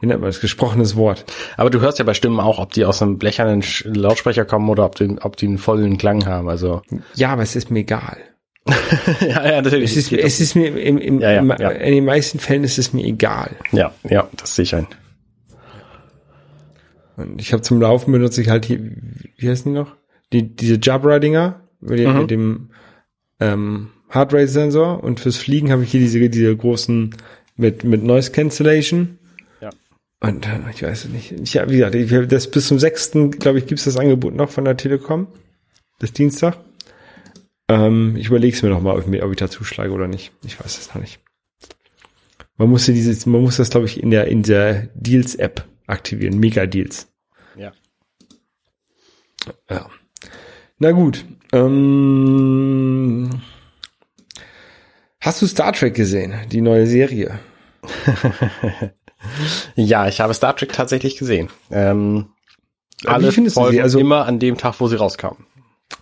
wie nennt man das? Gesprochenes Wort. Aber du hörst ja bei Stimmen auch, ob die aus einem blechernen Lautsprecher kommen oder ob die, ob die einen vollen Klang haben. Also Ja, aber es ist mir egal. *laughs* ja, ja, natürlich. Es ist, es ist mir im, im, Ja, ja, ja. in den meisten Fällen ist es mir egal. ja, ja, das sehe ich ein. Und ich habe zum Laufen benutze ich halt hier, wie heißen die noch? Die, diese Jabra-Dinger mit dem, Mhm. mit dem ähm, Heartrate-Sensor und fürs Fliegen habe ich hier diese, diese großen mit, mit Noise Cancellation. Ja. Und äh, ich weiß es nicht. Ich, wie gesagt, ich, das bis zum 6. glaube ich, gibt's das Angebot noch von der Telekom. Bis Dienstag. Ähm, ich überlege es mir noch mal, ob ob ich da zuschlage oder nicht. Ich weiß es noch nicht. Man musste dieses, man muss das, glaube ich, in der, in der Deals-App aktivieren. Mega-Deals. Ja. Ja. Na gut. Ähm, hast du Star Trek gesehen? Die neue Serie? *laughs* Ja, ich habe Star Trek tatsächlich gesehen. Ähm, Wie alle findest du sie? Folgen Also- immer an dem Tag, wo sie rauskamen.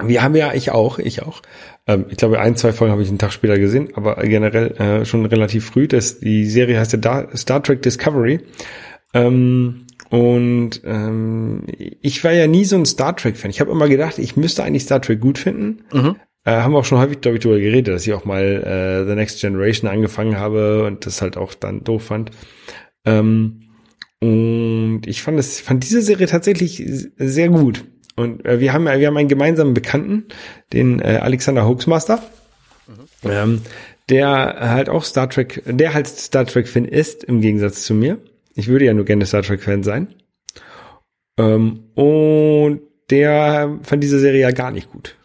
Wir haben ja, ich auch, ich auch. Ähm, ich glaube, ein, zwei Folgen habe ich einen Tag später gesehen, aber generell äh, schon relativ früh. Das, die Serie heißt ja da Star Trek Discovery. Ähm, und ähm, ich war ja nie so ein Star Trek-Fan. Ich habe immer gedacht, ich müsste eigentlich Star Trek gut finden. Mhm. Äh, haben wir auch schon häufig, glaube ich, darüber geredet, dass ich auch mal äh, The Next Generation angefangen habe und das halt auch dann doof fand. Ähm, und ich fand es, fand diese Serie tatsächlich sehr gut. Und äh, wir haben, wir haben einen gemeinsamen Bekannten, den äh, Alexander Hoaxmaster, ähm, der halt auch Star Trek, der halt Star Trek Fan ist, im Gegensatz zu mir. Ich würde ja nur gerne Star Trek Fan sein. Ähm, und der fand diese Serie ja gar nicht gut.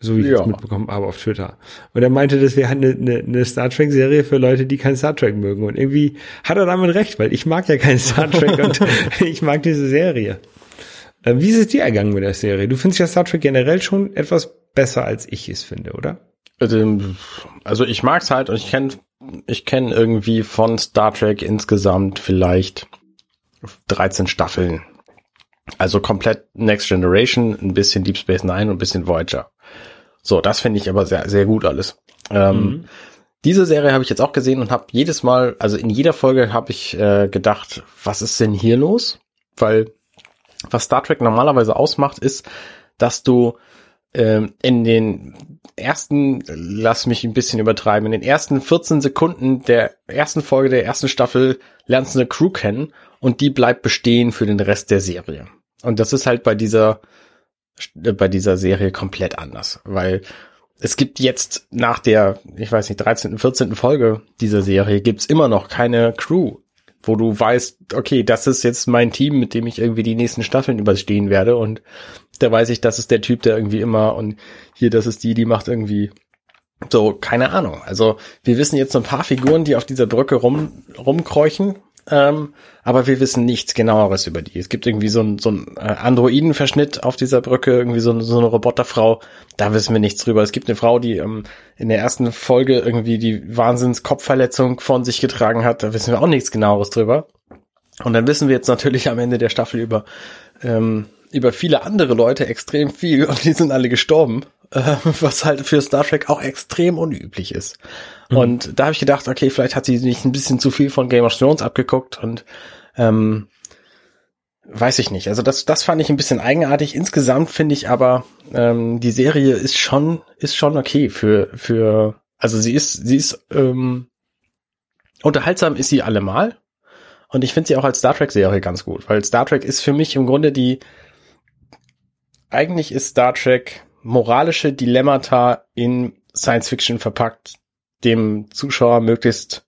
So wie ich Ja. das mitbekommen habe auf Twitter. Und er meinte, das wäre eine, eine, eine Star Trek-Serie für Leute, die kein Star Trek mögen. Und irgendwie hat er damit recht, weil ich mag ja kein Star Trek und *laughs* *laughs* ich mag diese Serie. Äh, Wie ist es dir ergangen mit der Serie? Du findest ja Star Trek generell schon etwas besser, als ich es finde, oder? Ähm, Also ich mag's halt und ich kenne ich kenn irgendwie von Star Trek insgesamt vielleicht 13 Staffeln. Also komplett Next Generation, ein bisschen Deep Space Nine und ein bisschen Voyager. So, das finde ich aber sehr, sehr gut alles. Ähm, Diese Serie habe ich jetzt auch gesehen und habe jedes Mal, also in jeder Folge habe ich äh, gedacht, was ist denn hier los? Weil was Star Trek normalerweise ausmacht, ist, dass du ähm, in den ersten, lass mich ein bisschen übertreiben, in den ersten 14 Sekunden der ersten Folge der ersten Staffel lernst du eine Crew kennen und die bleibt bestehen für den Rest der Serie. Und das ist halt bei dieser, bei dieser Serie komplett anders, weil es gibt jetzt nach der, ich weiß nicht, 13., 14. Folge dieser Serie gibt's immer noch keine Crew, wo du weißt, okay, das ist jetzt mein Team, mit dem ich irgendwie die nächsten Staffeln überstehen werde und da weiß ich, das ist der Typ, der irgendwie immer und hier, das ist die, die macht irgendwie so, keine Ahnung. Also wir wissen jetzt so ein paar Figuren, die auf dieser Brücke rum, rumkräuchen, ähm, aber wir wissen nichts genaueres über die. Es gibt irgendwie so ein, so ein äh, Androidenverschnitt auf dieser Brücke, irgendwie so, so eine Roboterfrau, da wissen wir nichts drüber. Es gibt eine Frau, die ähm, in der ersten Folge irgendwie die Wahnsinns-Kopfverletzung von sich getragen hat, da wissen wir auch nichts genaueres drüber. Und dann wissen wir jetzt natürlich am Ende der Staffel über, ähm, über viele andere Leute extrem viel und die sind alle gestorben, äh, *laughs* was halt für Star Trek auch extrem unüblich ist. Und da habe ich gedacht, okay, vielleicht hat sie sich ein bisschen zu viel von Game of Thrones abgeguckt und ähm, weiß ich nicht. Also das, das fand ich ein bisschen eigenartig. Insgesamt finde ich aber, ähm, die Serie ist schon, ist schon okay für, für, also sie ist, sie ist, ähm, unterhaltsam ist sie allemal. Und ich finde sie auch als Star Trek Serie ganz gut, weil Star Trek ist für mich im Grunde die, eigentlich ist Star Trek moralische Dilemmata in Science Fiction verpackt, dem Zuschauer möglichst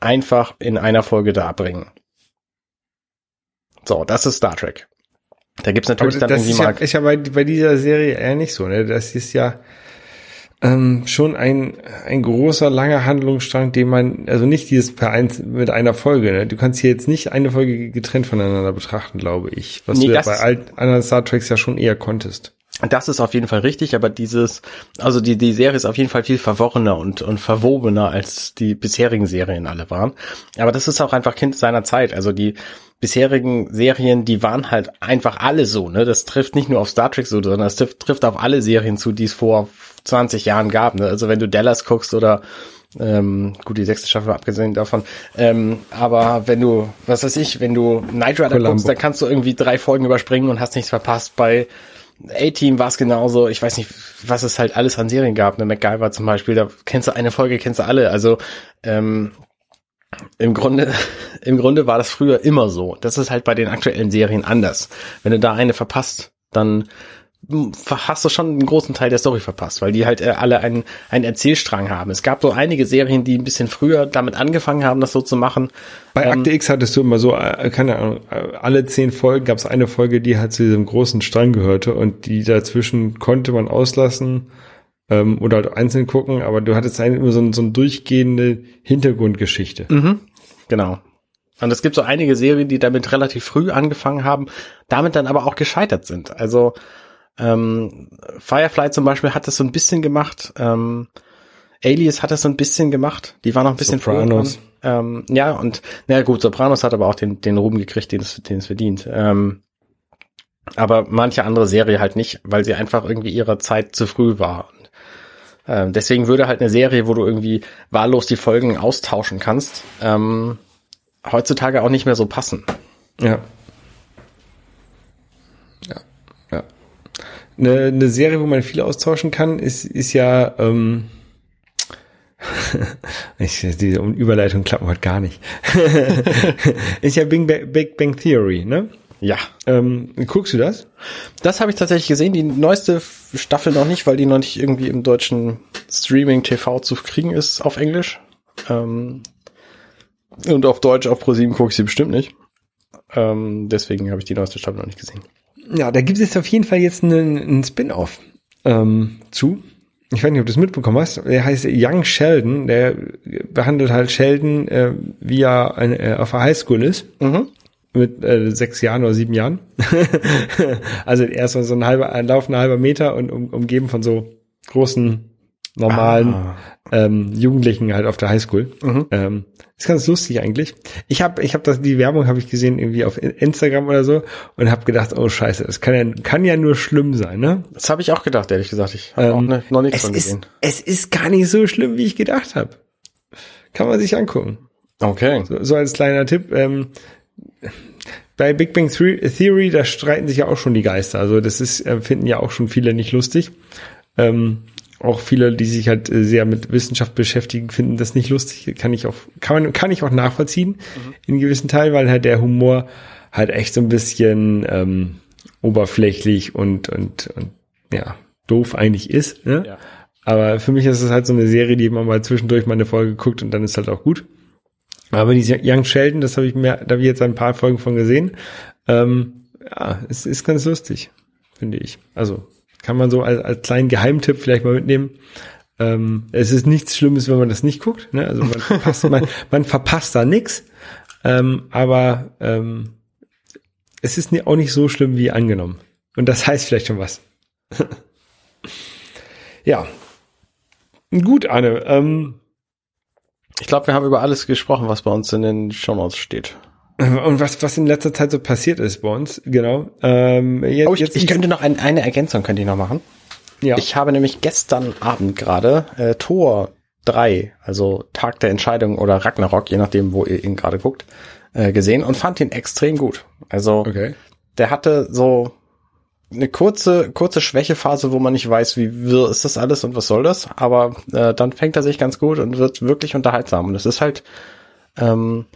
einfach in einer Folge darbringen. So, das ist Star Trek. Da gibt's Aber natürlich dann das irgendwie ist ja, mal. ist ja bei, bei dieser Serie eher nicht so, ne? Das ist ja ähm, schon ein, ein großer, langer Handlungsstrang, den man, also nicht dieses per eins mit einer Folge, ne? Du kannst hier jetzt nicht eine Folge getrennt voneinander betrachten, glaube ich. Was Nee, du ja bei alt, anderen Star Treks ja schon eher konntest. Das ist auf jeden Fall richtig, aber dieses, also die, die Serie ist auf jeden Fall viel verworrener und, und verwobener als die bisherigen Serien alle waren. Aber das ist auch einfach Kind seiner Zeit. Also die bisherigen Serien, die waren halt einfach alle so, ne? Das trifft nicht nur auf Star Trek so, sondern das trifft, trifft auf alle Serien zu, die es vor 20 Jahren gab, ne? Also wenn du Dallas guckst oder ähm, gut, die sechste Staffel abgesehen davon. Ähm, aber wenn du, was weiß ich, wenn du Night Rider Columbo. guckst, dann kannst du irgendwie drei Folgen überspringen und hast nichts verpasst. Bei A-Team war es genauso. Ich weiß nicht, was es halt alles an Serien gab. Ne, MacGyver zum Beispiel, da kennst du eine Folge, kennst du alle. Also ähm, im Grunde, *laughs* im Grunde war das früher immer so. Das ist halt bei den aktuellen Serien anders. Wenn du da eine verpasst, dann hast du schon einen großen Teil der Story verpasst, weil die halt äh, alle einen, einen Erzählstrang haben. Es gab so einige Serien, die ein bisschen früher damit angefangen haben, das so zu machen. Bei Ähm, Akte X hattest du immer so, äh, keine Ahnung, äh, alle zehn Folgen gab es eine Folge, die halt zu diesem großen Strang gehörte und die dazwischen konnte man auslassen ähm, oder halt einzeln gucken, aber du hattest eigentlich immer so, ein, so eine durchgehende Hintergrundgeschichte. Mhm. Genau. Und es gibt so einige Serien, die damit relativ früh angefangen haben, damit dann aber auch gescheitert sind. Also ähm, Firefly zum Beispiel hat das so ein bisschen gemacht. Ähm, Alias hat das so ein bisschen gemacht. Die war noch ein bisschen Sopranos. Ähm, ja, und na gut, Sopranos hat aber auch den, den Ruhm gekriegt, den es, den es verdient. Ähm, aber manche andere Serie halt nicht, weil sie einfach irgendwie ihrer Zeit zu früh war. Und, ähm, deswegen würde halt eine Serie, wo du irgendwie wahllos die Folgen austauschen kannst, ähm, heutzutage auch nicht mehr so passen. Ja, Eine, eine Serie, wo man viel austauschen kann, ist, ist ja, ähm, *laughs* ich, diese Überleitung klappt heute gar nicht. *laughs* ist ja Big Bang, Big Bang Theory, ne? Ja. Ähm, guckst du das? Das habe ich tatsächlich gesehen. Die neueste Staffel noch nicht, weil die noch nicht irgendwie im deutschen Streaming TV zu kriegen ist auf Englisch. Ähm, und auf Deutsch, auf ProSieben gucke ich sie bestimmt nicht. Ähm, deswegen habe ich die neueste Staffel noch nicht gesehen. Ja, da gibt es auf jeden Fall jetzt einen, einen Spin-off ähm, zu. Ich weiß nicht, ob du es mitbekommen hast. Der heißt Young Sheldon. Der behandelt halt Sheldon, äh, wie er eine, äh, auf der Highschool ist. Mhm. Mit äh, sechs Jahren oder sieben Jahren. *laughs* also erst so ein halber, ein laufender halber Meter und um, umgeben von so großen, normalen Ah. ähm, Jugendlichen halt auf der Highschool. Ähm, ist ganz lustig eigentlich. Ich habe ich hab das die Werbung habe ich gesehen irgendwie auf Instagram oder so und habe gedacht, oh Scheiße, das kann ja kann ja nur schlimm sein, ne? Das habe ich auch gedacht, ehrlich gesagt. Ich habe auch Ähm, ne, noch nichts es von gesehen. ist es ist gar nicht so schlimm, wie ich gedacht habe. Kann man sich angucken. Okay. So, so als kleiner Tipp. Ähm, bei Big Bang Theory, da streiten sich ja auch schon die Geister. Also das ist, äh, finden ja auch schon viele nicht lustig. Ähm, auch viele, die sich halt äh, sehr mit Wissenschaft beschäftigen, finden das nicht lustig. Kann ich auch, kann man, kann ich auch nachvollziehen in gewissen Teilen, weil halt der Humor halt echt so ein bisschen ähm, oberflächlich und und und ja doof eigentlich ist. Ne? Ja. Aber für mich ist es halt so eine Serie, die man mal zwischendurch mal eine Folge guckt und dann ist halt auch gut. Aber diese Young Sheldon, das habe ich mir, da habe ich jetzt ein paar Folgen von gesehen. Ähm, ja, es ist ganz lustig, finde ich. Also kann man so als, als kleinen Geheimtipp vielleicht mal mitnehmen. Ähm, es ist nichts Schlimmes, wenn man das nicht guckt. Ne? Also man *laughs* verpasst, man, man verpasst da nix. Ähm, aber ähm, es ist auch nicht so schlimm wie angenommen. Und das heißt vielleicht schon was. *laughs* ja. Gut, Anne. Ähm, Ich glaube, wir haben über alles gesprochen, was bei uns in den Shownotes steht. Und was, was in letzter Zeit so passiert ist bei uns, genau. Ähm, jetzt, Oh, ich, jetzt ich könnte noch ein, eine Ergänzung könnte ich noch machen. ja. Ich habe nämlich gestern Abend gerade äh, Tor 3, also Tag der Entscheidung oder Ragnarok, je nachdem, wo ihr ihn gerade guckt, äh, gesehen und fand ihn extrem gut. Also okay. der hatte so eine kurze, kurze Schwächephase, wo man nicht weiß, wie wirr ist das alles und was soll das, aber äh, dann fängt er sich ganz gut und wird wirklich unterhaltsam. Und es ist halt ähm,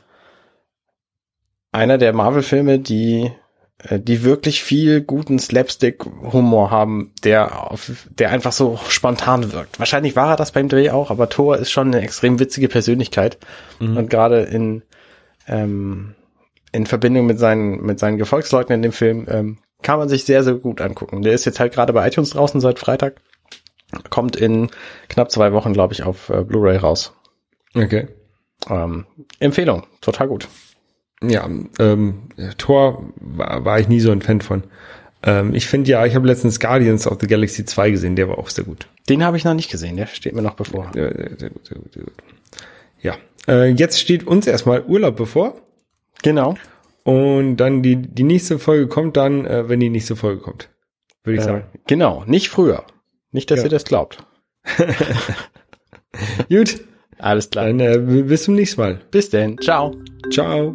einer der Marvel-Filme, die äh, die wirklich viel guten Slapstick-Humor haben, der auf, der einfach so spontan wirkt. Wahrscheinlich war er das beim Dreh auch, aber Thor ist schon eine extrem witzige Persönlichkeit und gerade in ähm, in Verbindung mit seinen mit seinen Gefolgsleuten in dem Film ähm, kann man sich sehr sehr gut angucken. Der ist jetzt halt gerade bei iTunes draußen seit Freitag, kommt in knapp zwei Wochen, glaube ich, auf äh, Blu-ray raus. Okay. Ähm, Empfehlung, total gut. Ja, ähm, Thor war, war ich nie so ein Fan von. Ähm, ich finde ja, ich habe letztens Guardians of the Galaxy 2 gesehen, der war auch sehr gut. Den habe ich noch nicht gesehen, der steht mir noch bevor. Sehr, sehr gut, sehr gut, sehr gut. Ja, äh, jetzt steht uns erstmal Urlaub bevor. Genau. Und dann die, die nächste Folge kommt dann, äh, wenn die nächste Folge kommt. Würde ich Äh, sagen. genau, nicht früher. Nicht, dass Ja. ihr das glaubt. *laughs* Gut, Alles klar. dann äh, bis zum nächsten Mal. Bis denn. Ciao. Ciao.